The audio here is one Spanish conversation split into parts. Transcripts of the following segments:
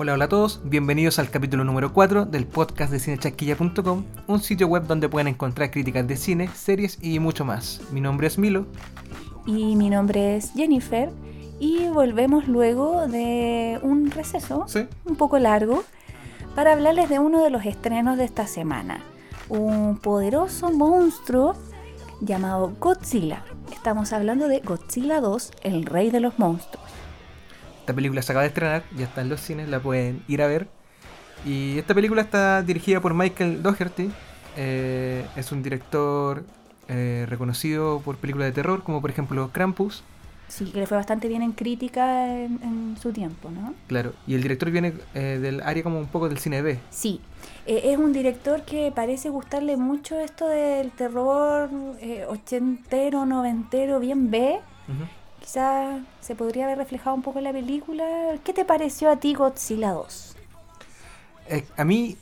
Hola, hola a todos, bienvenidos al capítulo número 4 del podcast de cinechasquilla.com, un sitio web donde pueden encontrar críticas de cine, series y mucho más. Mi nombre es Milo. Y mi nombre es Jennifer. Y volvemos luego de un receso ¿Sí? un poco largo para hablarles de uno de los estrenos de esta semana. Un poderoso monstruo llamado Godzilla. Estamos hablando de Godzilla 2, el rey de los monstruos. Esta película se acaba de estrenar, ya está en los cines, la pueden ir a ver. Y esta película está dirigida por Michael Dougherty. eh, es un director eh, reconocido por películas de terror, como por ejemplo Krampus. Sí, que le fue bastante bien en crítica en, en su tiempo, ¿no? Claro, y el director viene eh, del área como un poco del cine B. Sí, eh, es un director que parece gustarle mucho esto del terror eh, ochentero, noventero, bien B. Ujú. Quizá se podría haber reflejado un poco en la película. ¿Qué te pareció a ti Godzilla 2? Eh, a mí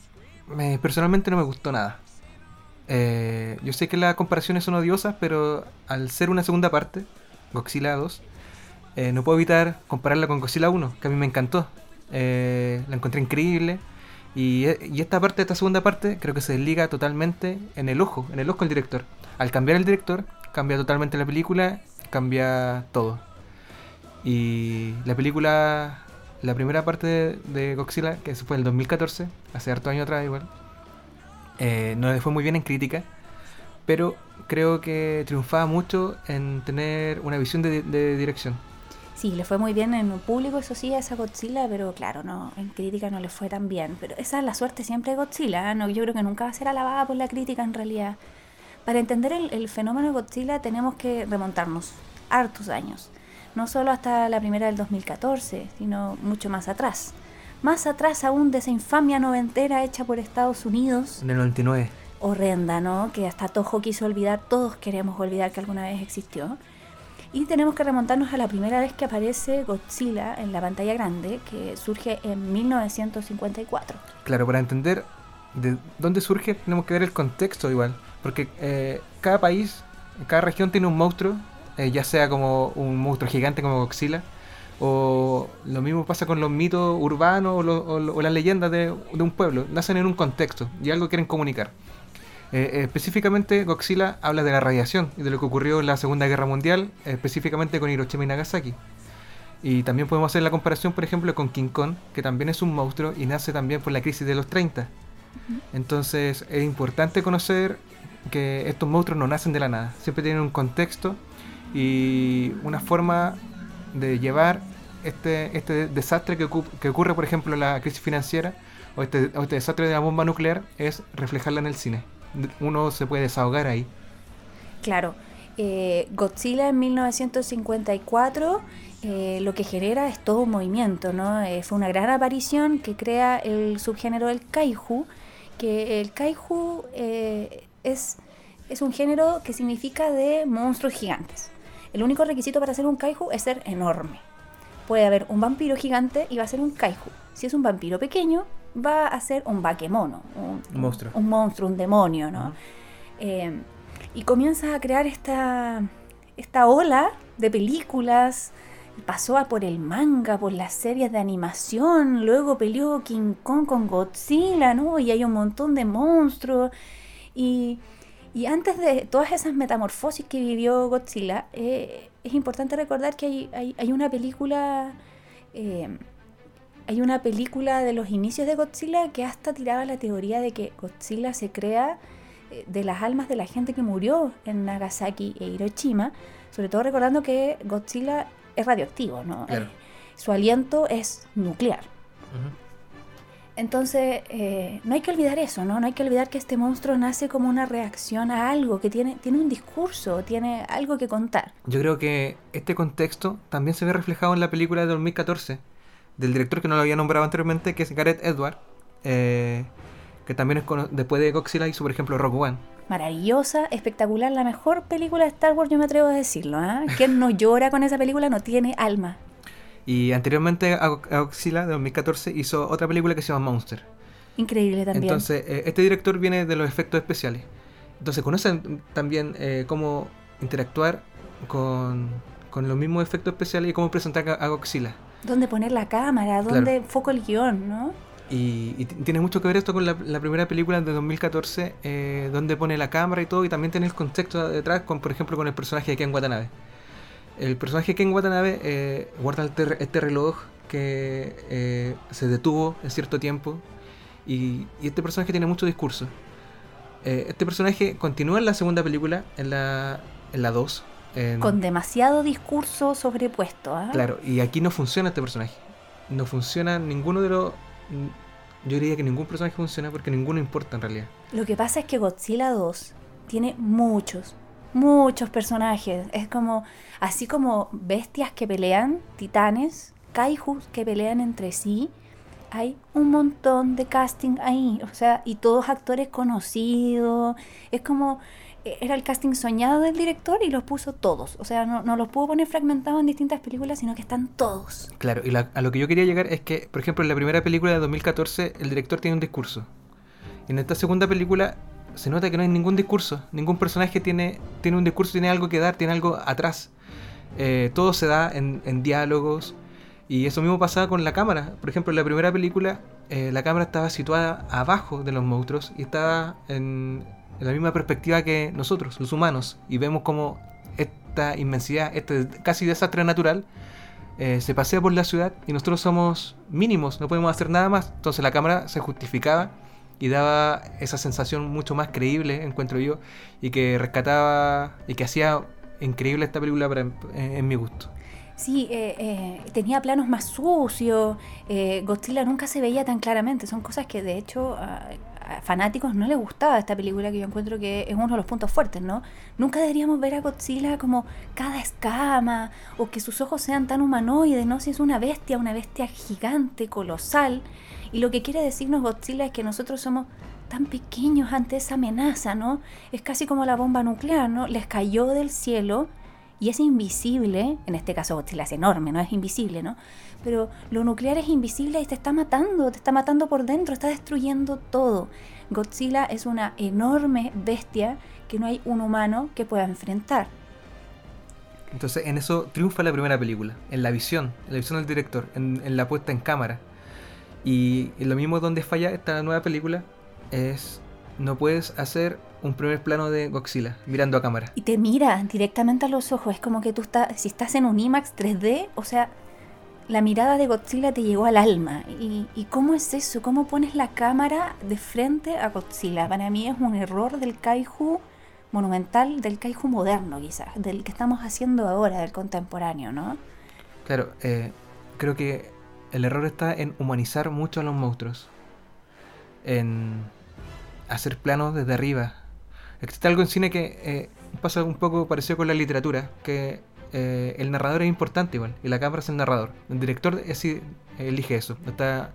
me- personalmente no me gustó nada. Eh, yo sé que las comparaciones son odiosas, pero al ser una segunda parte, Godzilla 2, eh, no puedo evitar compararla con Godzilla 1, que a mí me encantó. Eh, la encontré increíble. Y, y esta parte, esta segunda parte, creo que se desliga totalmente en el ojo, en el ojo del director. Al cambiar el director, cambia totalmente la película, cambia todo. Y la película, la primera parte de, Godzilla, que fue en el 2014, hace harto años atrás igual, eh, no le fue muy bien en crítica, pero creo que triunfaba mucho en tener una visión de, dirección. Sí, le fue muy bien en público, eso sí, a esa Godzilla, pero claro, no, en crítica no le fue tan bien. Pero esa es la suerte siempre de Godzilla, ¿eh? no, yo creo que nunca va a ser alabada por la crítica en realidad. Para entender el, el fenómeno de Godzilla tenemos que remontarnos hartos años. No solo hasta la primera del 2014, sino mucho más atrás. Más atrás aún de esa infamia noventera hecha por Estados Unidos, En el 99. horrenda, ¿no? Que hasta Toho quiso olvidar, todos queremos olvidar que alguna vez existió. Y tenemos que remontarnos a la primera vez que aparece Godzilla en la pantalla grande, que surge en 1954. Claro, para entender de dónde surge, tenemos que ver el contexto igual. Porque eh, cada país, cada región tiene un monstruo, eh, ya sea como un monstruo gigante como Godzilla, o lo mismo pasa con los mitos urbanos o, las leyendas de, un pueblo. Nacen en un contexto y algo quieren comunicar. Eh, específicamente, Godzilla habla de la radiación y de lo que ocurrió en la Segunda Guerra Mundial, específicamente con Hiroshima y Nagasaki. Y también podemos hacer la comparación, por ejemplo, con King Kong, que también es un monstruo y nace también por la crisis de los 30. Entonces es importante conocer que estos monstruos no nacen de la nada, siempre tienen un contexto y una forma de llevar este, este desastre que, ocu- que ocurre, por ejemplo, la crisis financiera o este, o este desastre de la bomba nuclear, es reflejarla en el cine. Uno se puede desahogar ahí. Claro, eh, Godzilla en 1954 eh, lo que genera es todo un movimiento, ¿no? Eh, fue una gran aparición que crea el subgénero del kaiju, que el kaiju eh, es, es un género que significa de monstruos gigantes. El único requisito para ser un kaiju es ser enorme. Puede haber un vampiro gigante y va a ser un kaiju. Si es un vampiro pequeño, va a ser un bakemono, un, Un monstruo. un monstruo, un demonio, ¿no? Eh, y comienza a crear esta, esta ola de películas. Pasó a por el manga, por las series de animación, luego peleó King Kong con Godzilla, ¿no? Y hay un montón de monstruos. Y, y antes de todas esas metamorfosis que vivió Godzilla, eh, es importante recordar que hay, hay, hay una película. eh, hay una película de los inicios de Godzilla que hasta tiraba la teoría de que Godzilla se crea eh, de las almas de la gente que murió en Nagasaki e Hiroshima, sobre todo recordando que Godzilla es radioactivo, ¿no? Claro. Eh, su aliento es nuclear. Entonces, eh, no hay que olvidar eso, ¿no? No hay que olvidar que este monstruo nace como una reacción a algo, que tiene, tiene un discurso, tiene algo que contar. Yo creo que este contexto también se ve reflejado en la película de 2014 del director que no lo había nombrado anteriormente, que es Gareth Edward, eh, que también es cono- después de Godzilla hizo por ejemplo Rogue One. Maravillosa, espectacular, la mejor película de Star Wars, yo me atrevo a decirlo. ¿ah? Quien no llora con esa película no tiene alma. Y anteriormente a, Go- a Godzilla de 2014 hizo otra película que se llama Monster. Increíble también. Entonces, eh, este director viene de los efectos especiales. Entonces, conocen también eh, cómo interactuar con, con los mismos efectos especiales y cómo presentar a, a Godzilla. ¿Dónde poner la cámara? ¿Dónde foco el guion, no? Y, y tiene mucho que ver esto con la, primera película de 2014, eh, donde pone la cámara y todo, y también tiene el contexto detrás, con, por ejemplo, con el personaje de Ken Watanabe. El personaje de Ken Watanabe eh, guarda este, este, reloj que eh, se detuvo en cierto tiempo, y, este personaje tiene mucho discurso. este personaje continúa en la segunda película, en la, en la 2. con demasiado discurso sobrepuesto. ¿ah? Claro, y aquí no funciona este personaje. No funciona ninguno de los yo diría que ningún personaje funciona porque ninguno importa en realidad. Lo que pasa es que Godzilla 2 tiene muchos, muchos personajes. Es como, así como bestias que pelean, titanes, kaijus que pelean entre sí. Hay un montón de casting ahí, o sea, y todos actores conocidos. Es como, era el casting soñado del director y los puso todos. O sea, no, no los pudo poner fragmentados en distintas películas, sino que están todos. Claro, y a lo que yo quería llegar es que, por ejemplo, en la primera película de 2014, el director tiene un discurso. En esta segunda película se nota que no hay ningún discurso. Ningún personaje tiene, tiene un discurso, tiene algo que dar, tiene algo atrás. Eh, todo se da en, en, diálogos. Y eso mismo pasaba con la cámara. Por ejemplo, en la primera película, eh, la cámara estaba situada abajo de los monstruos y estaba en, en la misma perspectiva que nosotros, los humanos, y vemos como esta inmensidad, este casi desastre natural, eh, se pasea por la ciudad y nosotros somos mínimos, no podemos hacer nada más. Entonces la cámara se justificaba y daba esa sensación mucho más creíble, encuentro yo, y que rescataba y que hacía increíble esta película en, mi gusto. Sí, eh, eh, tenía planos más sucios, Godzilla nunca se veía tan claramente, son cosas que de hecho ah, fanáticos no les gustaba esta película que yo encuentro que es uno de los puntos fuertes, ¿no? Nunca deberíamos ver a Godzilla como cada escama o que sus ojos sean tan humanoides, ¿no? Si es una bestia, una bestia gigante, colosal. Y lo que quiere decirnos Godzilla es que nosotros somos tan pequeños ante esa amenaza, ¿no? Es casi como la bomba nuclear, ¿no? Les cayó del cielo y es invisible, en este caso Godzilla es enorme, no es invisible, ¿no? Pero lo nuclear es invisible y te está matando, te está matando por dentro, está destruyendo todo. Godzilla es una enorme bestia que no hay un humano que pueda enfrentar. Entonces en eso triunfa la primera película, en la visión, en la visión del director, en, la puesta en cámara. Y lo mismo donde falla esta nueva película es no puedes hacer un primer plano de Godzilla mirando a cámara. Y te mira directamente a los ojos. Es como que tú estás, si estás en un IMAX 3D, o sea, la mirada de Godzilla te llegó al alma. ¿Y, y cómo es eso? ¿Cómo pones la cámara de frente a Godzilla? Para mí es un error del kaiju monumental, del kaiju moderno quizás, del que estamos haciendo ahora, del contemporáneo, ¿no? Claro, eh, creo que el error está en humanizar mucho a los monstruos. En hacer planos desde arriba. Existe algo en cine que eh, pasa un poco parecido con la literatura, que eh, el narrador es importante igual, y la cámara es el narrador. El director es, elige eso. Está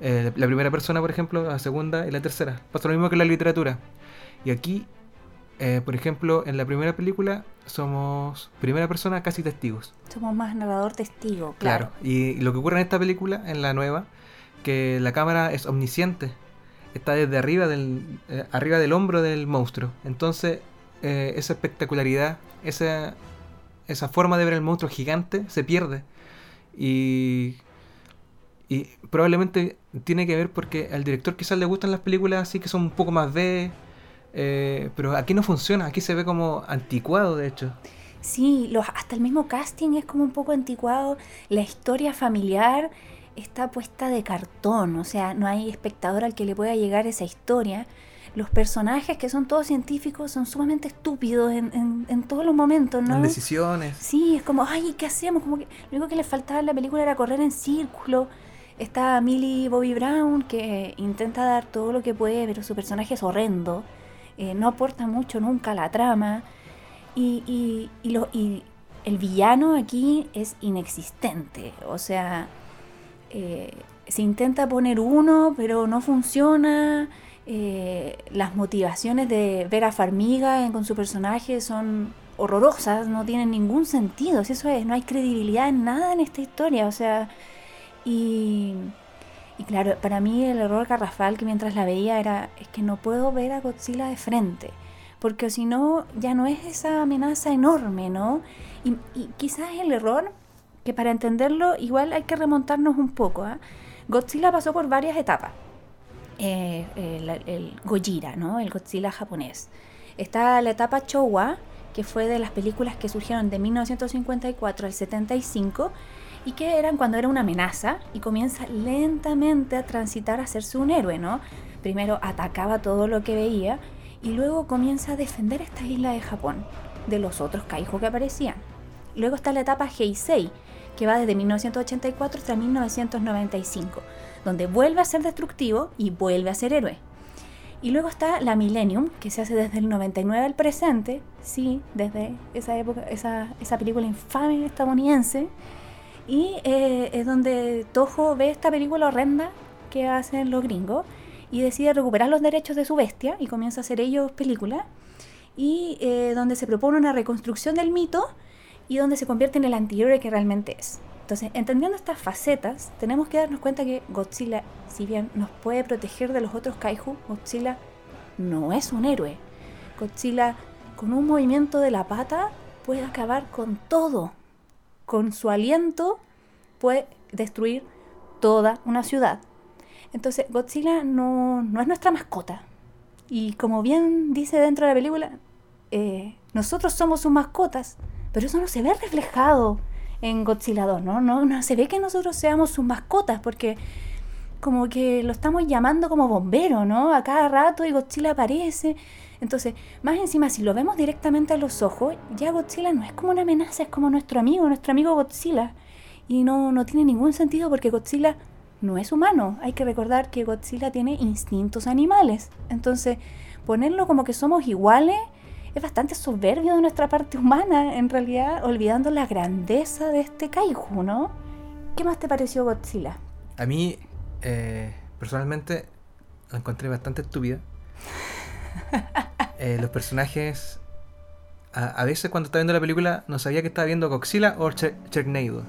eh, la primera persona, por ejemplo, la segunda y la tercera. Pasa lo mismo que en la literatura. Y aquí, por ejemplo, en la primera película somos primera persona casi testigos. Somos más narrador testigo, claro. Claro, y lo que ocurre en esta película, en la nueva, que la cámara es omnisciente está desde arriba del, eh, arriba del hombro del monstruo. Entonces, eh, esa espectacularidad, esa, esa forma de ver el monstruo gigante se pierde. Y, y probablemente tiene que ver porque al director quizás le gustan las películas así que son un poco más B, eh, pero aquí no funciona, aquí se ve como anticuado de hecho. Sí, los, hasta el mismo casting es como un poco anticuado, la historia familiar está puesta de cartón, o sea, no hay espectador al que le pueda llegar esa historia. Los personajes, que son todos científicos, son sumamente estúpidos en, en, todos los momentos, ¿no? En decisiones. Sí, es como, ay, ¿qué hacemos? Como que lo único que le faltaba en la película era correr en círculo. Está Millie Bobby Brown, que intenta dar todo lo que puede, pero su personaje es horrendo. Eh, no aporta mucho nunca a la trama. Y, y, y, lo, y el villano aquí es inexistente. O sea, eh, se intenta poner uno, pero no funciona. Eh, las motivaciones de Vera Farmiga con su personaje son horrorosas, no tienen ningún sentido. eso es, no hay credibilidad en nada en esta historia. O sea, y, claro, para mí el error garrafal que mientras la veía era es que no puedo ver a Godzilla de frente. Porque si no, ya no es esa amenaza enorme, ¿no? Y, y quizás el error que para entenderlo igual hay que remontarnos un poco. ¿ah? Godzilla pasó por varias etapas. Eh, el, Gojira, ¿no? el Godzilla japonés. Está la etapa Showa, que fue de las películas que surgieron de 1954 al 75 y que eran cuando era una amenaza y comienza lentamente a transitar a hacerse un héroe, ¿no? Primero atacaba todo lo que veía y luego comienza a defender esta isla de Japón de los otros kaiju que aparecían. Luego está la etapa Heisei, que va desde 1984 hasta 1995, donde vuelve a ser destructivo y vuelve a ser héroe. Y luego está la Millennium, que se hace desde el 99 al presente, sí, desde esa época, esa, esa película infame estadounidense, y eh, es donde Toho ve esta película horrenda que hacen los gringos y decide recuperar los derechos de su bestia y comienza a hacer ellos películas y eh, donde se propone una reconstrucción del mito y donde se convierte en el anterior que realmente es. Entonces, entendiendo estas facetas, tenemos que darnos cuenta que Godzilla, si bien nos puede proteger de los otros kaiju, Godzilla no es un héroe. Godzilla, con un movimiento de la pata, puede acabar con todo. Con su aliento, puede destruir toda una ciudad. Entonces, Godzilla no, no es nuestra mascota. Y como bien dice dentro de la película, eh, nosotros somos sus mascotas, pero eso no se ve reflejado en Godzilla 2, ¿no? ¿no? No se ve que nosotros seamos sus mascotas, porque como que lo estamos llamando como bombero, ¿no? A cada rato y Godzilla aparece. Entonces, más encima, si lo vemos directamente a los ojos, ya Godzilla no es como una amenaza, es como nuestro amigo, nuestro amigo Godzilla. Y no, no tiene ningún sentido porque Godzilla no es humano. Hay que recordar que Godzilla tiene instintos animales. Entonces, ponerlo como que somos iguales es bastante soberbio de nuestra parte humana, en realidad, olvidando la grandeza de este kaiju, ¿no? ¿Qué más te pareció Godzilla? A mí, eh, personalmente, la encontré bastante estúpida. Eh, los personajes, a, veces cuando estaba viendo la película, no sabía que estaba viendo Godzilla o Cherknado.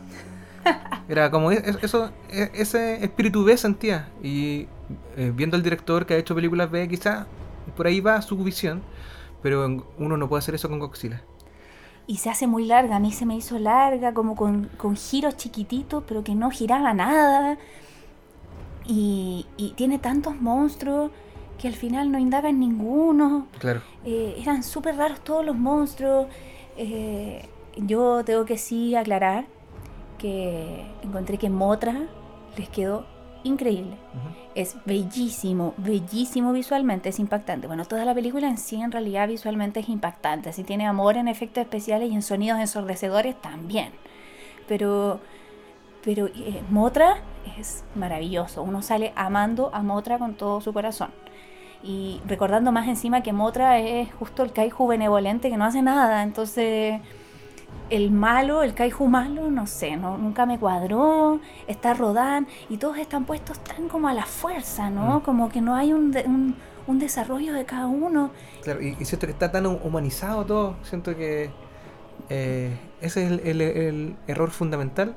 Era como eso, e, ese espíritu B sentía. Y eh, viendo al director que ha hecho películas B, quizá por ahí va su visión. Pero uno no puede hacer eso con Godzilla. Y se hace muy larga, a mí se me hizo larga, como con, giros chiquititos, pero que no giraba nada. Y, tiene tantos monstruos que al final no indaga en ninguno. Claro. Eh, eran súper raros todos los monstruos. Eh, yo tengo que sí aclarar que encontré que Motra les quedó increíble. Es bellísimo, bellísimo visualmente, es impactante. Bueno, toda la película en sí en realidad visualmente es impactante. Así tiene amor en efectos especiales y en sonidos ensordecedores también. Pero, pero eh, Motra es maravilloso. Uno sale amando a Motra con todo su corazón. Y recordando más encima que Motra es justo el kaiju benevolente que no hace nada. Entonces el malo, el kaiju malo, no sé, no, nunca me cuadró, está Rodan y todos están puestos tan como a la fuerza, ¿no? Mm. Como que no hay un, un, desarrollo de cada uno. Claro, y, siento que está tan humanizado todo, siento que eh, ese es el, error fundamental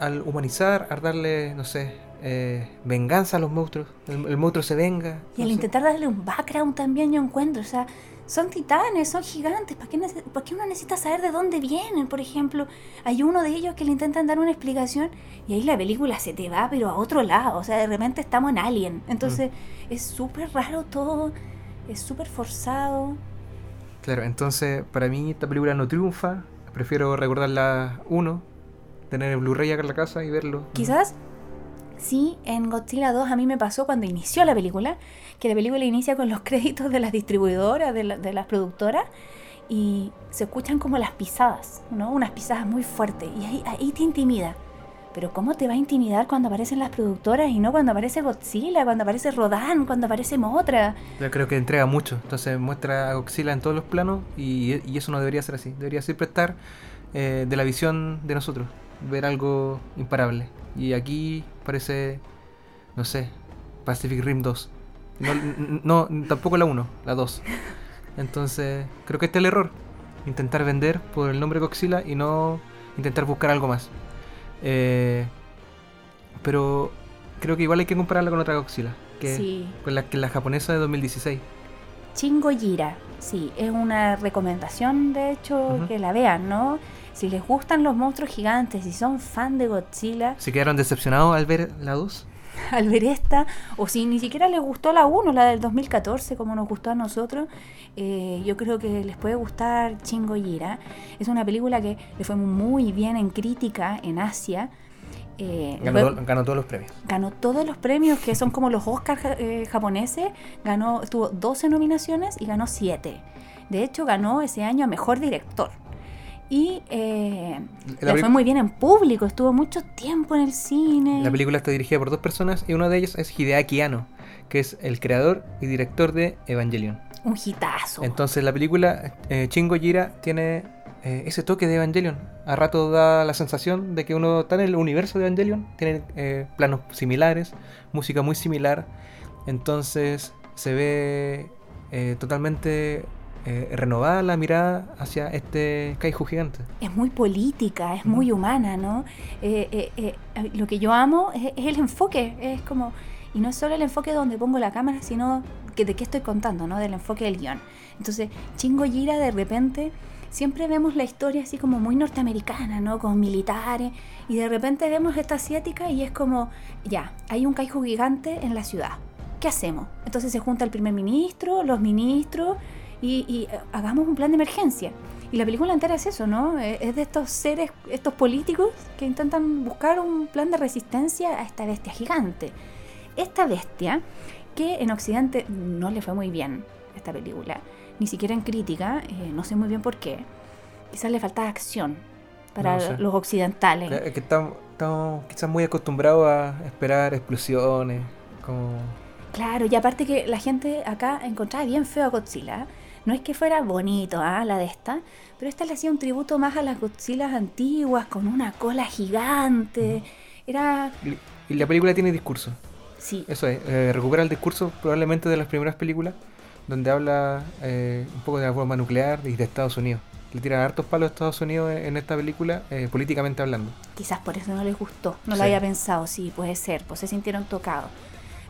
al humanizar, al darle, no sé, eh, venganza a los monstruos, el, monstruo se venga. Y al intentar darle un background también yo encuentro, o sea, son titanes, son gigantes. ¿Para qué, qué, uno necesita saber de dónde vienen? Por ejemplo, hay uno de ellos que le intentan dar una explicación y ahí la película se te va, pero a otro lado. O sea, de repente estamos en Alien. Entonces, mm. es súper raro todo, es súper forzado. Claro, entonces, para mí esta película no triunfa. Prefiero recordarla uno, tener el Blu-ray acá en la casa y verlo. Quizás Sí, en Godzilla 2 a mí me pasó cuando inició la película, que la película inicia con los créditos de las distribuidoras, de, las productoras, y se escuchan como las pisadas, ¿no? Unas pisadas muy fuertes, y ahí, ahí te intimida. Pero ¿cómo te va a intimidar cuando aparecen las productoras y no cuando aparece Godzilla, cuando aparece Rodan, cuando aparece Motra? Yo creo que entrega mucho, entonces muestra a Godzilla en todos los planos y, eso no debería ser así, debería siempre estar eh, de la visión de nosotros, ver algo imparable. Y aquí parece, no sé, Pacific Rim 2. No, tampoco la 1, la 2. Entonces, creo que este es el error. Intentar vender por el nombre Godzilla y no intentar buscar algo más. Eh, pero creo que igual hay que compararla con otra Godzilla. Que, Con la, que la japonesa de 2016. Chingo Gira. Sí, es una recomendación, de hecho, que la vean, ¿no? Si les gustan los monstruos gigantes, si son fan de Godzilla, ¿Se quedaron decepcionados al ver la 2? al ver esta, o si ni siquiera les gustó la 1, la del 2014, como nos gustó a nosotros, eh, yo creo que les puede gustar Chingo Gira. Es una película que le fue muy bien en crítica en Asia. Eh, Ganó, luego- to- ganó todos los premios. ganó todos los premios que son como los Oscars eh, japoneses. Ganó, tuvo 12 nominaciones y ganó 7. De hecho, ganó ese año a mejor director. Y eh, La le fue muy bien en público, estuvo mucho tiempo en el cine. La película está dirigida por dos personas y una de ellas es Hideaki Anno, que es el creador y director de Evangelion. Un hitazo. Entonces la película eh, Chingo Gira tiene eh, ese toque de Evangelion. A rato da la sensación de que uno está en el universo de Evangelion, tiene eh, planos similares, música muy similar. Entonces se ve eh, totalmente renovada la mirada hacia este kaiju gigante. es muy política, es muy humana, ¿no? Lo que yo amo es, es el enfoque, es como, y no es solo el enfoque donde pongo la cámara, sino que de qué estoy contando, ¿no? Del enfoque del guion. Entonces, Chingo Gira de repente, siempre vemos la historia así como muy norteamericana, ¿no? Con militares, y de repente vemos esta asiática y es como, ya, hay un kaiju gigante en la ciudad. ¿Qué hacemos? Entonces se junta el primer ministro, los ministros, y, y, eh, hagamos un plan de emergencia. Y la película entera es eso, ¿no? Eh, Es de estos seres, estos políticos que intentan buscar un plan de resistencia a esta bestia gigante. Esta bestia, que en Occidente no le fue muy bien, esta película, ni siquiera en crítica, eh, no sé muy bien por qué. Quizás le falta acción para No sé. los occidentales. Eh, que estamos, estamos quizás muy acostumbrados a esperar explosiones, como... Claro, y aparte que la gente acá encontraba bien feo a Godzilla. No es que fuera bonito, ¿ah? la de esta, pero esta le hacía un tributo más a las Godzillas antiguas, con una cola gigante. Era. Y la película tiene discurso. Sí, Eso es, eh, recupera el discurso probablemente de las primeras películas, donde habla eh, un poco de la bomba nuclear y de Estados Unidos. Le tiran hartos palos a Estados Unidos en, en esta película, eh, políticamente hablando. quizás por eso no les gustó. No lo Sí. había pensado, sí, puede ser, pues se sintieron tocados.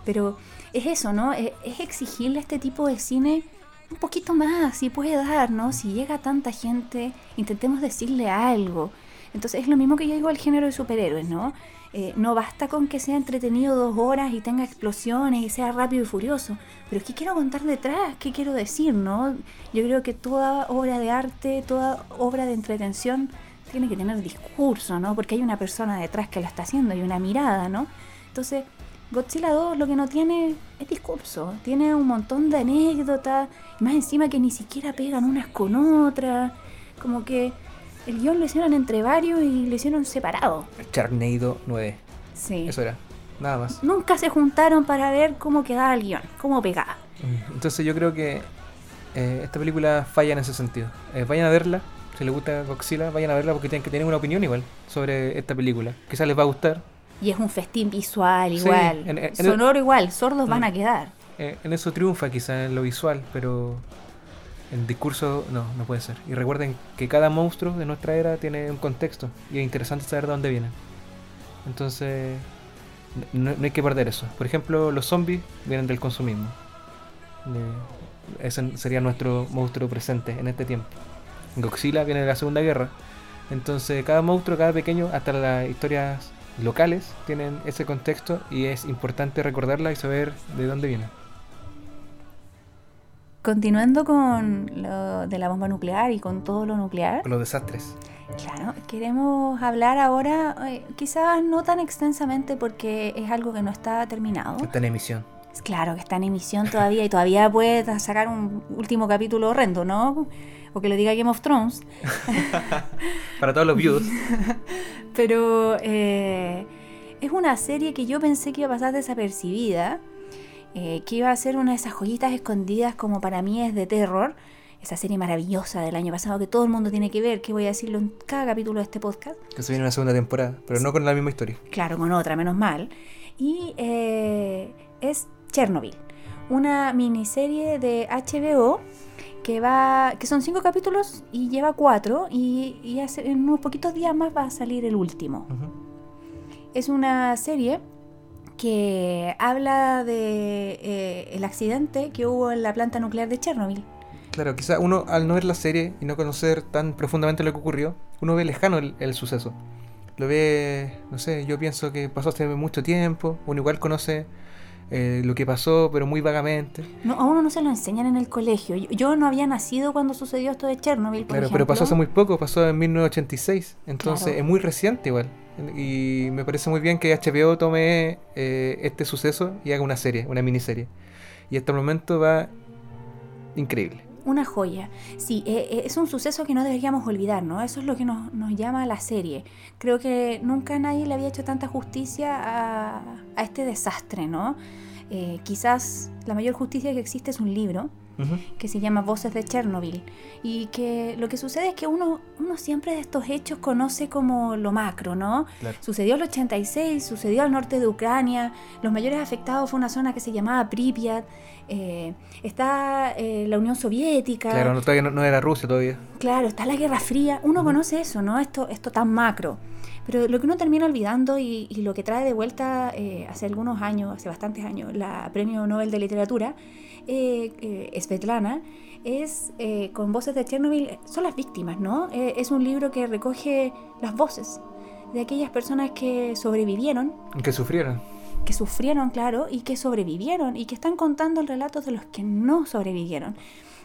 Pero es eso, ¿no? Es, es exigirle a este tipo de cine un poquito más, si puede dar, ¿no? Si llega tanta gente, intentemos decirle algo. Entonces es lo mismo que yo digo al género de superhéroes, ¿no? Eh, no basta con que sea entretenido dos horas y tenga explosiones y sea rápido y furioso. Pero ¿qué quiero contar detrás? ¿Qué quiero decir, no? Yo creo que toda obra de arte, toda obra de entretención tiene que tener discurso, ¿no? Porque hay una persona detrás que lo está haciendo y una mirada, ¿no? Entonces, Godzilla 2 lo que no tiene es discurso, tiene un montón de anécdotas, más encima que ni siquiera pegan unas con otras, como que el guion lo hicieron entre varios y lo hicieron separado. Charneido 9. Sí. Eso era. Nada más. Nunca se juntaron para ver cómo quedaba el guion, cómo pegaba. Mm, Entonces yo creo que eh, esta película falla en ese sentido. Eh, vayan a verla, si les gusta Godzilla, vayan a verla porque tienen que tener una opinión igual sobre esta película. Quizás les va a gustar. Y es un festín visual Sí, igual, en- en- sonoro igual, sordos van Mm. a quedar. Eh, en eso triunfa quizás en lo visual, pero en discurso no, no puede ser. Y recuerden que cada monstruo de nuestra era tiene un contexto y es interesante saber de dónde vienen. Entonces no, no hay que perder eso. Por ejemplo, los zombies vienen del consumismo. Eh, ese sería nuestro monstruo presente en este tiempo. Godzilla viene de la Segunda Guerra. Entonces cada monstruo, cada pequeño, hasta las historias locales tienen ese contexto y es importante recordarla y saber de dónde vienen. Continuando con lo de la bomba nuclear y con todo lo nuclear, Con los desastres. claro, queremos hablar ahora, eh, quizás no tan extensamente porque es algo que no está terminado. Está en emisión. Claro que está en emisión todavía y todavía puede sacar un último capítulo horrendo, ¿no? O que lo diga Game of Thrones. Para todos los viudos. Pero eh, es una serie que yo pensé que iba a pasar desapercibida, eh, que iba a ser una de esas joyitas escondidas como para mí es de terror. Esa serie maravillosa del año pasado que todo el mundo tiene que ver, que voy a decirlo en cada capítulo de este podcast. que se viene una segunda temporada, pero no con la misma historia. Claro, con otra, menos mal. Y eh, es Chernobyl, una miniserie de HBO que va, que son cinco capítulos y lleva cuatro y, y hace- en unos poquitos días más va a salir el último. Es una serie que habla de eh, el accidente que hubo en la planta nuclear de Chernobyl. Claro, quizá uno al no ver la serie y no conocer tan profundamente lo que ocurrió, uno ve lejano el, el suceso. Lo ve, no sé, yo pienso que pasó hace mucho tiempo, uno igual conoce eh, lo que pasó, pero muy vagamente. No, a uno no se lo enseñan en el colegio. Yo, yo no había nacido cuando sucedió esto de Chernobyl, por Claro, ejemplo. pero pasó hace muy poco, pasó en 1986, entonces Claro. es muy reciente igual. Y me parece muy bien que HBO tome eh, este suceso y haga una serie, una miniserie. Y hasta el momento va increíble. Una joya. Sí, eh, eh, es un suceso que no deberíamos olvidar, ¿no? Eso es lo que nos, llama a la serie. Creo que nunca nadie le había hecho tanta justicia a, a este desastre, ¿no? Eh, quizás la mayor justicia que existe es un libro Que se llama Voces de Chernobyl y que lo que sucede es que uno, uno siempre de estos hechos conoce como lo macro, ¿no? Claro. Sucedió el 86, sucedió al norte de Ucrania, los mayores afectados fue una zona que se llamaba Pripyat, eh, está eh, la Unión Soviética, Claro, no, todavía no, no era Rusia todavía. Claro, está la Guerra Fría. Uno conoce eso, ¿no? Esto, esto tan macro. Pero lo que uno termina olvidando y, y lo que trae de vuelta eh, hace algunos años, hace bastantes años, la Premio Nobel de Literatura, eh, eh, Svetlana, es eh, con voces de Chernobyl, son las víctimas, ¿no? Eh, es un libro que recoge las voces de aquellas personas que sobrevivieron Que sufrieron. que sufrieron, claro, y que sobrevivieron, y que están contando el relato de los que no sobrevivieron.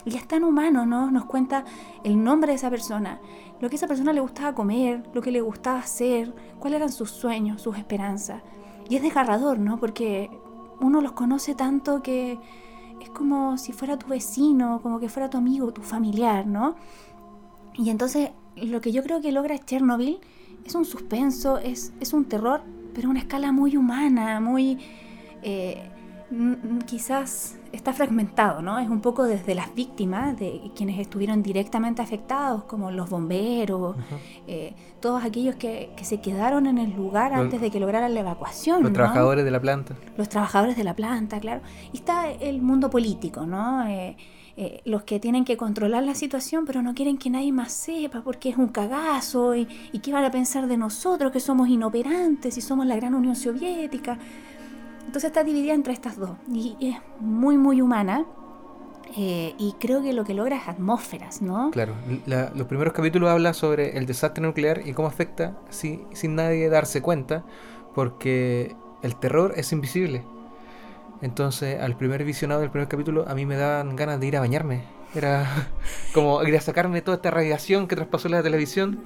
Y es tan humano, ¿no? Nos cuenta el nombre de esa persona, lo que a esa persona le gustaba comer, lo que le gustaba hacer, cuáles eran sus sueños, sus esperanzas. Y es desgarrador, ¿no? Porque uno los conoce tanto que es como si fuera tu vecino, como que fuera tu amigo, tu familiar, ¿no? Y entonces lo que yo creo que logra Chernobyl es un suspenso, es, es un terror, pero a una escala muy humana, muy... eh, quizás está fragmentado, ¿no? Es un poco desde las víctimas, de quienes estuvieron directamente afectados, como los bomberos, eh, todos aquellos que, que se quedaron en el lugar Los- antes de que lograran la evacuación. Los ¿no? trabajadores de la planta. los trabajadores de la planta, claro. Y está el mundo político, ¿no? Eh, eh, los que tienen que controlar la situación, pero no quieren que nadie más sepa porque es un cagazo y, y qué van a pensar de nosotros que somos inoperantes y somos la gran Unión Soviética. Entonces está dividida entre estas dos y es muy, muy humana. eh, y creo que lo que logra es atmósferas, ¿no? Claro, la- los primeros capítulos habla sobre el desastre nuclear y cómo afecta si- sin nadie darse cuenta, porque el terror es invisible. Entonces, al primer visionado del primer capítulo, a mí me daban ganas de ir a bañarme. Era como ir a sacarme toda esta radiación que traspasó la televisión.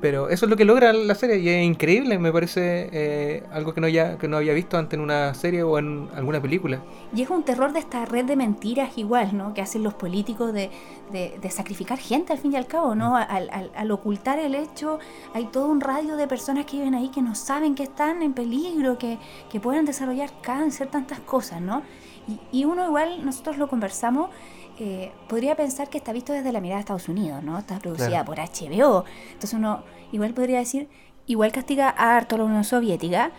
Pero eso es lo que logra la serie y es increíble, me parece eh, algo que no, ya, que no había visto antes en una serie o en alguna película. Y es un terror de esta red de mentiras igual, ¿no? Que hacen los políticos de, de- de sacrificar gente al fin y al cabo, ¿no? Al, al- al ocultar el hecho, hay todo un radio de personas que viven ahí que no saben que están en peligro, que, que pueden desarrollar cáncer, tantas cosas, ¿no? Y, y uno igual, nosotros lo conversamos, eh, podría pensar que está visto desde la mirada de Estados Unidos, ¿no? Está producida Claro. por HBO. Entonces uno igual podría decir, igual castiga a harto a la Unión Soviética,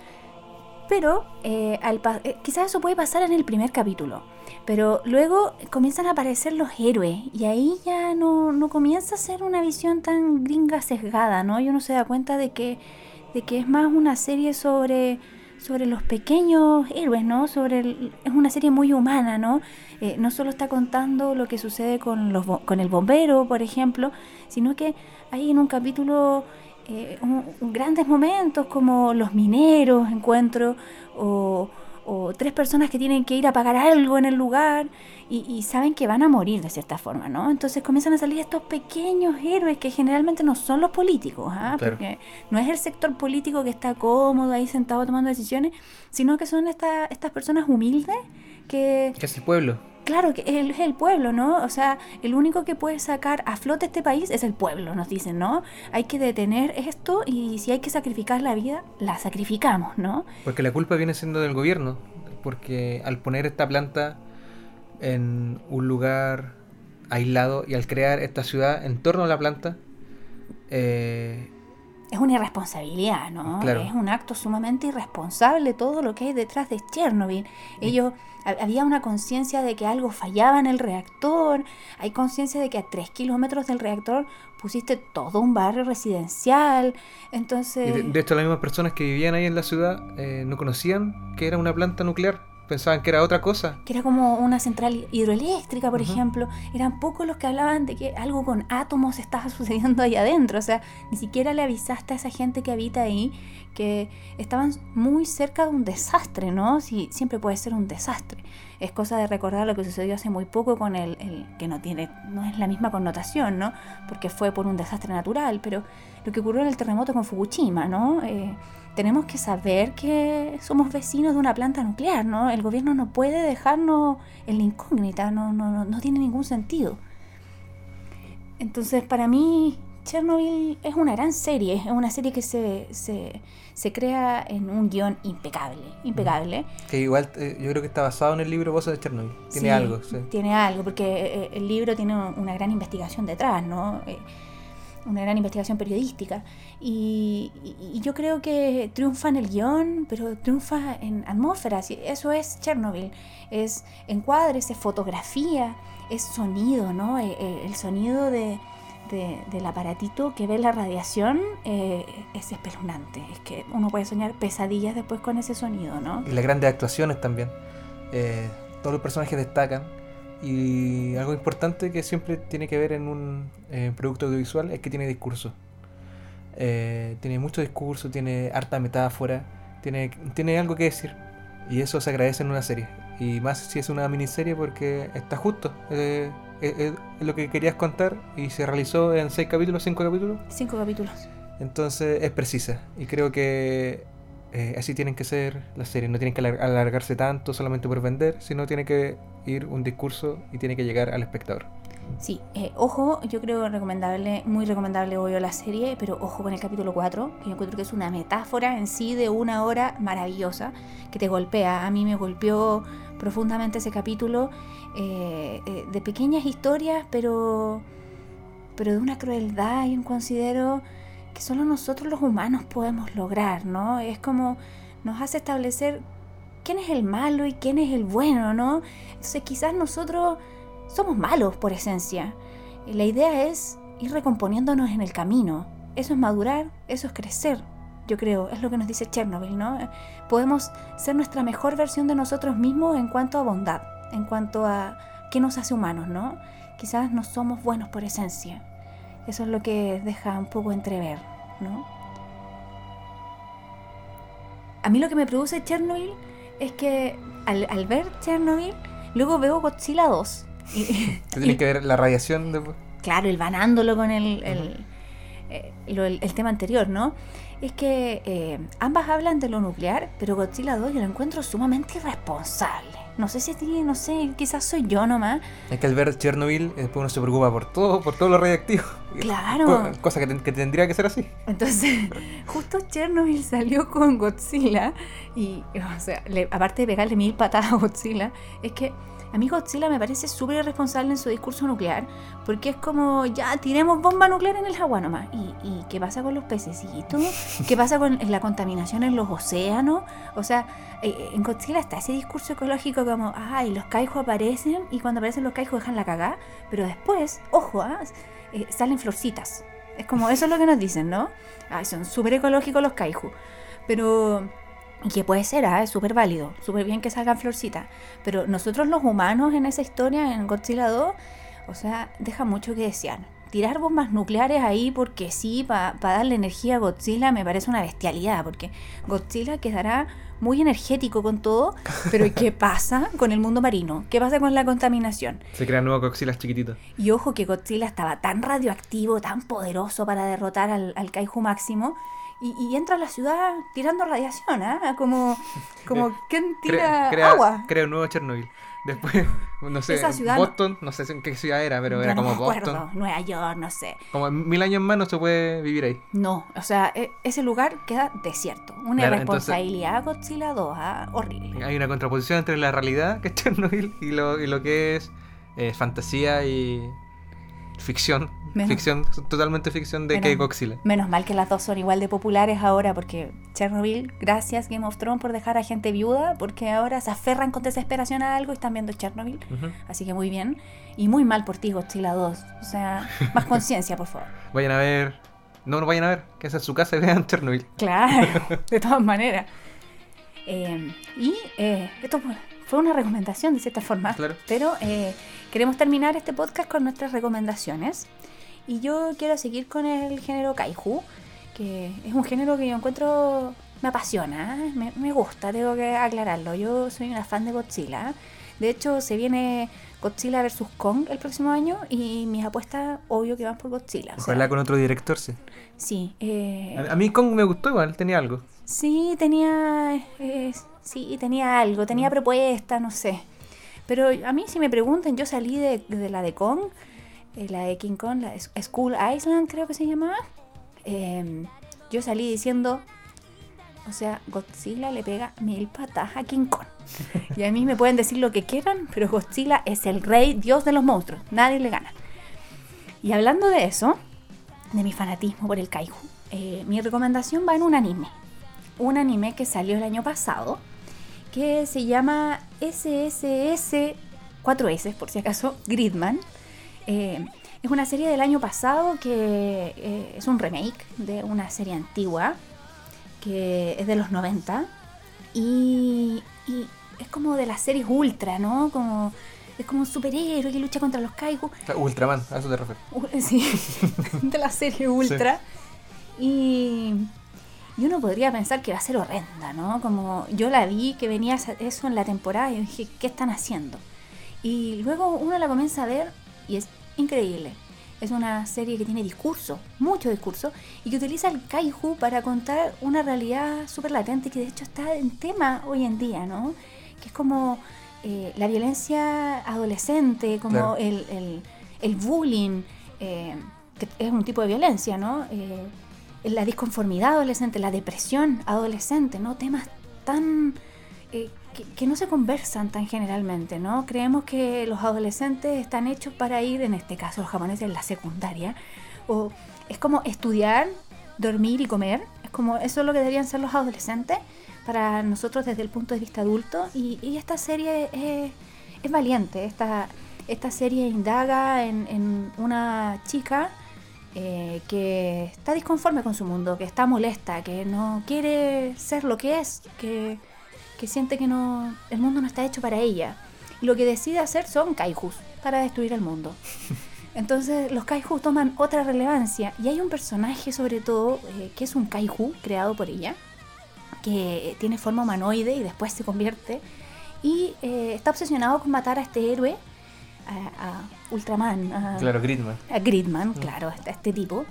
pero eh, al pa- eh, quizás eso puede pasar en el primer capítulo. Pero luego comienzan a aparecer los héroes y ahí ya no, no comienza a ser una visión tan gringa sesgada, ¿no? Y uno se da cuenta de que, de que es más una serie sobre, sobre los pequeños héroes, ¿no? Sobre el- es una serie muy humana, ¿no? Eh, no solo está contando lo que sucede con, los, con el bombero, por ejemplo, sino que hay en un capítulo eh, un- un grandes momentos como los mineros, encuentro, o, o tres personas que tienen que ir a pagar algo en el lugar y, y saben que van a morir de cierta forma, ¿no? Entonces comienzan a salir estos pequeños héroes que generalmente no son los políticos, ¿ah? Claro. porque no es el sector político que está cómodo ahí sentado tomando decisiones, sino que son esta- estas personas humildes que Que es el pueblo. Claro, que es el pueblo, ¿no? O sea, el único que puede sacar a flote este país es el pueblo, nos dicen, ¿no? Hay que detener esto y si hay que sacrificar la vida, la sacrificamos, ¿no? Porque la culpa viene siendo del gobierno. Porque al poner esta planta en un lugar aislado y al crear esta ciudad en torno a la planta, eh, es una irresponsabilidad, ¿no? Claro. Es un acto sumamente irresponsable todo lo que hay detrás de Chernobyl. Ellos, ha- había una conciencia de que algo fallaba en el reactor, hay conciencia de que a tres kilómetros del reactor pusiste todo un barrio residencial, Y entonces... de, de hecho, las mismas personas que vivían ahí en la ciudad eh, no conocían que era una planta nuclear. Pensaban que era otra cosa. que era como una central hidroeléctrica, por ejemplo, eran pocos los que hablaban de que algo con átomos estaba sucediendo ahí adentro, o sea, ni siquiera le avisaste a esa gente que habita ahí que estaban muy cerca de un desastre, ¿no? Si, siempre puede ser un desastre. Es cosa de recordar lo que sucedió hace muy poco con el, el- que no tiene, no es la misma connotación, ¿no? Porque fue por un desastre natural, pero lo que ocurrió en el terremoto con Fukushima, ¿no? Eh, tenemos que saber que somos vecinos de una planta nuclear, ¿no? El gobierno no puede dejarnos en la incógnita, no, no, no, no tiene ningún sentido. Entonces, para mí, Chernobyl es una gran serie, es una serie que se, se, se crea en un guion impecable, impecable. Que igual eh, yo creo que está basado en el libro Voces de Chernobyl. Tiene Sí, algo, sí. Tiene algo, porque eh, el libro tiene una gran investigación detrás, ¿no? Eh, una gran investigación periodística. Y, y- y yo creo que triunfa en el guion, pero triunfa en atmósferas. Eso es Chernobyl. Es encuadres, es fotografía, es sonido, ¿no? Eh, eh, el sonido de, de- del aparatito que ve la radiación eh, es espeluznante. Es que uno puede soñar pesadillas después con ese sonido, ¿no? Y las grandes actuaciones también. Eh, todos los personajes destacan. Y algo importante que siempre tiene que ver en un eh, producto audiovisual es que tiene discurso. Eh, tiene mucho discurso, tiene harta metáfora, tiene, tiene algo que decir. Y eso se agradece en una serie. Y más si es una miniserie porque está justo. Eh, es, es lo que querías contar y se realizó en seis capítulos, cinco capítulos. Cinco capítulos. Entonces es precisa. Y creo que eh, así tienen que ser las series. No tienen que alar- alargarse tanto solamente por vender, sino tiene que ir un discurso y tiene que llegar al espectador. Sí, eh, ojo, yo creo recomendable, muy recomendable obvio la serie, pero ojo con el capítulo 4, que yo encuentro que es una metáfora en sí de una hora maravillosa, que te golpea. A mí me golpeó profundamente ese capítulo eh, eh, de pequeñas historias, pero, pero de una crueldad y un considero que solo nosotros los humanos podemos lograr, ¿no? Es como nos hace establecer quién es el malo y quién es el bueno, ¿no? Entonces quizás nosotros somos malos por esencia. Y la idea es ir recomponiéndonos en el camino. Eso es madurar, eso es crecer, yo creo, es lo que nos dice Chernobyl, ¿no? Podemos ser nuestra mejor versión de nosotros mismos en cuanto a bondad, en cuanto a qué nos hace humanos, ¿no? Quizás no somos buenos por esencia. Eso es lo que deja un poco entrever, ¿no? A mí lo que me produce Chernobyl es que al, al ver Chernobyl, luego veo Godzilla 2. Y, tienes que ver la radiación de... claro, el banándolo con el, el, eh, lo- el- el tema anterior, ¿no? Es que eh, ambas hablan de lo nuclear, pero Godzilla 2 yo lo encuentro sumamente irresponsable. No sé si a ti, no sé, quizás soy yo nomás. Es que al ver Chernobyl, eh, después uno se preocupa por todo, por todo lo radiactivo. Claro. Co- Cosa que, ten- que tendría que ser así. Entonces, justo Chernobyl salió con Godzilla y, o sea, le- aparte de pegarle mil patadas a Godzilla, es que a mí Godzilla me parece súper irresponsable en su discurso nuclear, porque es como, ya, tiremos bomba nuclear en el agua nomás. ¿Y, y qué pasa con los pececitos? ¿Qué pasa con la contaminación en los océanos? O sea, eh, en Godzilla está ese discurso ecológico como, ay, los kaiju aparecen y cuando aparecen los kaiju dejan la cagá, pero después, ojo, ah, eh, salen florcitas. Es como, eso es lo que nos dicen, ¿no? Ay, son súper ecológicos los kaiju. Pero, y que puede ser, ah, es súper válido, súper bien que salgan florcitas. Pero nosotros los humanos en esa historia, en Godzilla 2, o sea, deja mucho que desear. Tirar bombas nucleares ahí porque sí, para darle energía a Godzilla, me parece una bestialidad, porque Godzilla quedará muy energético con todo, pero ¿qué pasa con el mundo marino? ¿Qué pasa con la contaminación? Se crean nuevos Godzilla chiquititos. Y ojo que Godzilla estaba tan radioactivo, tan poderoso para derrotar al, al Kaiju máximo. Y, y entra a la ciudad tirando radiación, ¿ah? Como, como ¿quién tira Crea, crea- agua? crea un nuevo Chernobyl. Después, no sé, ciudad- Boston, no sé en qué ciudad era, pero era no como me acuerdo. Boston. Nueva York, no sé. Como mil años más no se puede vivir ahí. No, o sea, e- ese lugar queda desierto. Una Claro, irresponsabilidad Godzilla 2, ¿ah? horrible. Hay una contraposición entre la realidad, que es Chernobyl, y lo, y lo que es eh, fantasía y, ficción. Menos- Ficción, totalmente ficción de Menos- que Godzilla. Menos mal que las dos son igual de populares ahora, porque Chernobyl, gracias Game of Thrones por dejar a gente viuda, porque ahora se aferran con desesperación a algo y están viendo Chernobyl. Ujú. Así que muy bien. Y muy mal por ti, Godzilla 2. O sea, más conciencia, por favor. Vayan a ver. No, no vayan a ver. Que esa es su casa y vean Chernobyl. Claro, de todas maneras. Eh, y eh, esto fue- fue una recomendación de cierta forma, Claro. pero eh, queremos terminar este podcast con nuestras recomendaciones. Y yo quiero seguir con el género kaiju, que es un género que yo encuentro, me apasiona, ¿eh? me, me gusta, tengo que aclararlo. Yo soy una fan de Godzilla. De hecho, se viene Godzilla vs. Kong el próximo año y mis apuestas, obvio que van por Godzilla. o sea, Ojalá con otro director, sí. Sí, eh, A, a mí Kong me gustó igual, tenía algo. Sí, tenía. eh, sí, tenía algo, tenía propuesta, no sé. Pero a mí, si me preguntan, yo salí de, de la de Kong, la de King Kong, la S- School Island, creo que se llamaba. eh, yo salí diciendo. O sea, Godzilla le pega mil patas a King Kong. Y a mí me pueden decir lo que quieran, pero Godzilla es el rey, dios de los monstruos. Nadie le gana. Y hablando de eso, de mi fanatismo por el kaiju, eh, mi recomendación va en un anime un anime que salió el año pasado que se llama SSS 4S, por si acaso, Gridman. Eh, es una serie del año pasado que eh, es un remake de una serie antigua que es de los 90 y, y es como de las series ultra, ¿no? Como, es como un superhéroe que lucha contra los kaiju. Ultraman, a eso te refieres. U- Sí, de la serie Ultra. Y, y uno podría pensar que va a ser horrenda, ¿no? Como yo la vi que venía eso en la temporada y dije, ¿qué están haciendo? Y luego uno la comienza a ver y es increíble. Es una serie que tiene discurso, mucho discurso, y que utiliza el kaiju para contar una realidad súper latente que de hecho está en tema hoy en día, ¿no? Que es como eh, la violencia adolescente, como Claro. el, el- el bullying, eh, que es un tipo de violencia, ¿no? Eh, la disconformidad adolescente, la depresión adolescente, ¿no? Temas tan... eh, que, que no se conversan tan generalmente, ¿no? Creemos que los adolescentes están hechos para ir, en este caso los japoneses, en la secundaria, o es como estudiar, dormir y comer, es como eso es lo que deberían ser los adolescentes para nosotros desde el punto de vista adulto, y, y esta serie es, es valiente, esta, esta serie indaga en, en una chica eh, que está disconforme con su mundo, que está molesta, que no quiere ser lo que es, que, que siente que no, el mundo no está hecho para ella. Y lo que decide hacer son kaijus para destruir el mundo. Entonces los kaijus toman otra relevancia y hay un personaje sobre todo eh, que es un kaiju creado por ella, que tiene forma humanoide y después se convierte y eh, está obsesionado con matar a este héroe, a, a Ultraman, a, Claro, Gridman. a Gridman, claro, a este tipo,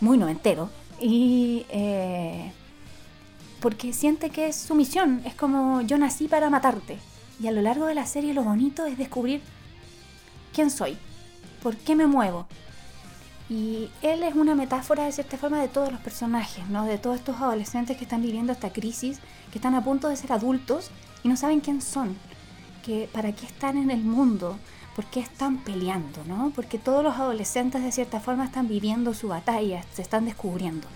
muy noventero. Y eh, porque siente que es su misión, es como yo nací para matarte. Y a lo largo de la serie lo bonito es descubrir quién soy, por qué me muevo. Y él es una metáfora de cierta forma de todos los personajes, ¿no? De todos estos adolescentes que están viviendo esta crisis, que están a punto de ser adultos y no saben quién son, que para qué están en el mundo, por qué están peleando, ¿no? Porque todos los adolescentes de cierta forma están viviendo su batalla, se están descubriendo.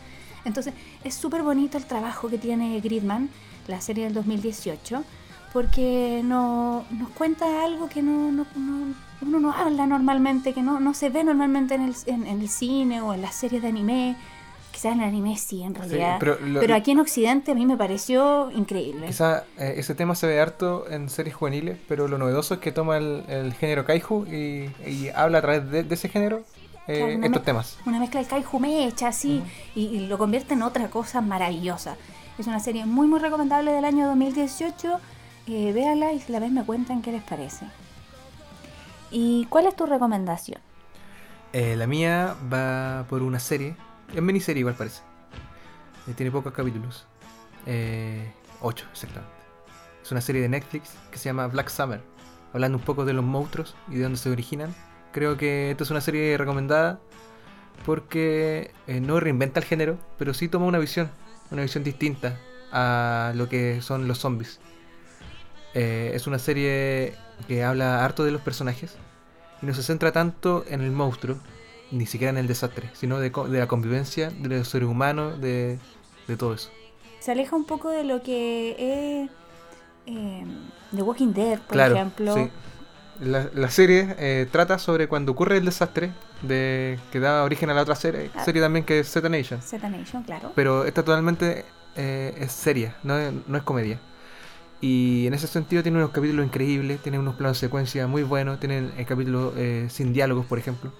Entonces, es súper bonito el trabajo que tiene Gridman, la serie del 2018, porque no, nos cuenta algo que no, no- no- uno no habla normalmente, que no, no se ve normalmente en el, en- en el cine o en las series de anime. Quizás en el anime sí, en realidad. pero pero, lo- aquí en Occidente a mí me pareció increíble. Quizá eh, ese tema se ve harto en series juveniles, pero lo novedoso es que toma el, el género kaiju y, y habla a través de, de ese género eh, Claro, estos temas. Una mezcla de kaiju mecha, así, y, y lo convierte en otra cosa maravillosa. Es una serie muy, muy recomendable del año 2018. Eh, véanla y si la ven me cuentan qué les parece. ¿Y cuál es tu recomendación? Eh, la mía va por una serie, es miniserie igual parece. Eh, tiene pocos capítulos. Eh, ocho, exactamente. Es una serie de Netflix que se llama Black Summer, hablando un poco de los monstruos y de dónde se originan. Creo que esta es una serie recomendada porque eh, no reinventa el género, pero sí toma una visión, una visión distinta a lo que son los zombies. Eh, es una serie que habla harto de los personajes y no se centra tanto en el monstruo, ni siquiera en el desastre, sino de, de la convivencia, de los seres humanos, de, de todo eso. Se aleja un poco de lo que es eh, The Walking Dead, por claro, ejemplo. sí. La, la serie eh, trata sobre cuando ocurre el desastre de que da origen a la otra serie, Ah. serie también que es Z Nation. Z Nation, claro. Pero esta totalmente eh, es seria, no es, no es comedia. Y en ese sentido tiene unos capítulos increíbles, tiene unos planos de secuencia muy buenos, tiene el capítulo eh, sin diálogos, por ejemplo.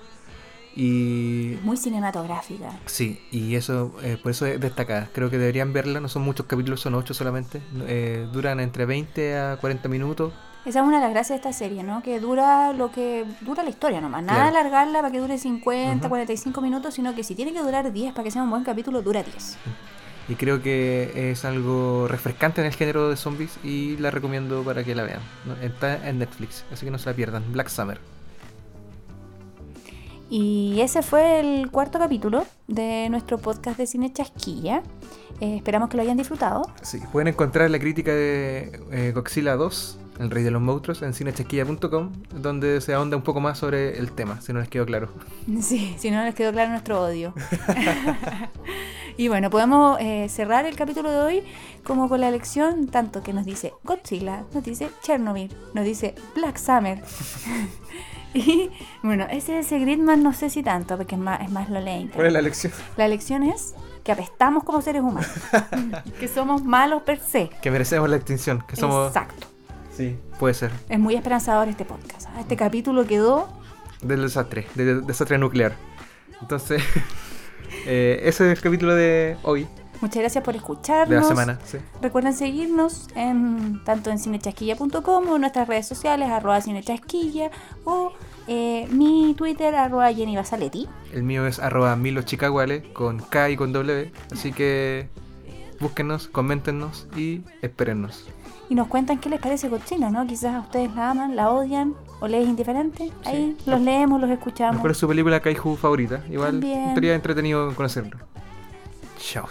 Y Muy cinematográfica. sí, y eso eh, por eso es destacada. Creo que deberían verla, no son muchos capítulos, son 8 solamente. Eh, duran entre 20 a 40 minutos. Esa es una de las gracias de esta serie, ¿no? Que dura lo que dura la historia nomás. Nada Claro. alargarla para que dure 50, Ujú. 45 minutos, sino que si tiene que durar 10 para que sea un buen capítulo, dura 10. Y creo que es algo refrescante en el género de zombies y la recomiendo para que la vean. Está en Netflix, así que no se la pierdan. Black Summer. Y ese fue el cuarto capítulo de nuestro podcast de Cine Chasquilla. Eh, esperamos que lo hayan disfrutado. Sí, pueden encontrar la crítica de eh, Godzilla 2, El Rey de los Monstruos, en cinechasquilla.com, donde se ahonda un poco más sobre el tema, si no les quedó claro. Sí, si no les quedó claro nuestro odio. y bueno, podemos eh, cerrar el capítulo de hoy como con la lección tanto que nos dice Godzilla, nos dice Chernobyl, nos dice Black Summer. y bueno, ese ese Gridman no sé si tanto, porque es más, es más lo lento. ¿Cuál es la lección? La lección es que apestamos como seres humanos, que somos malos per se. Que merecemos la extinción, que somos... Exacto. Sí, puede ser. Es muy esperanzador este podcast. ¿ah? Este capítulo quedó Del desastre, del desastre nuclear. Entonces, eh, ese es el capítulo de hoy, Muchas gracias por escucharnos. de la semana. Sí. Recuerden seguirnos en, tanto en cinechasquilla.com o en nuestras redes sociales, arroba cinechasquilla o eh, mi Twitter, arroba Jenny Basaletti. El mío es arroba milochicaguale con K y con W. Así que búsquenos, coméntenos y espérennos. Y nos cuentan qué les parece Godzilla, ¿no? Quizás ustedes la aman, la odian o les es indiferente. Ahí los leemos, los escuchamos. ¿Cuál es su película Kaiju favorita? Igual También. estaría entretenido conocerlo. Chao.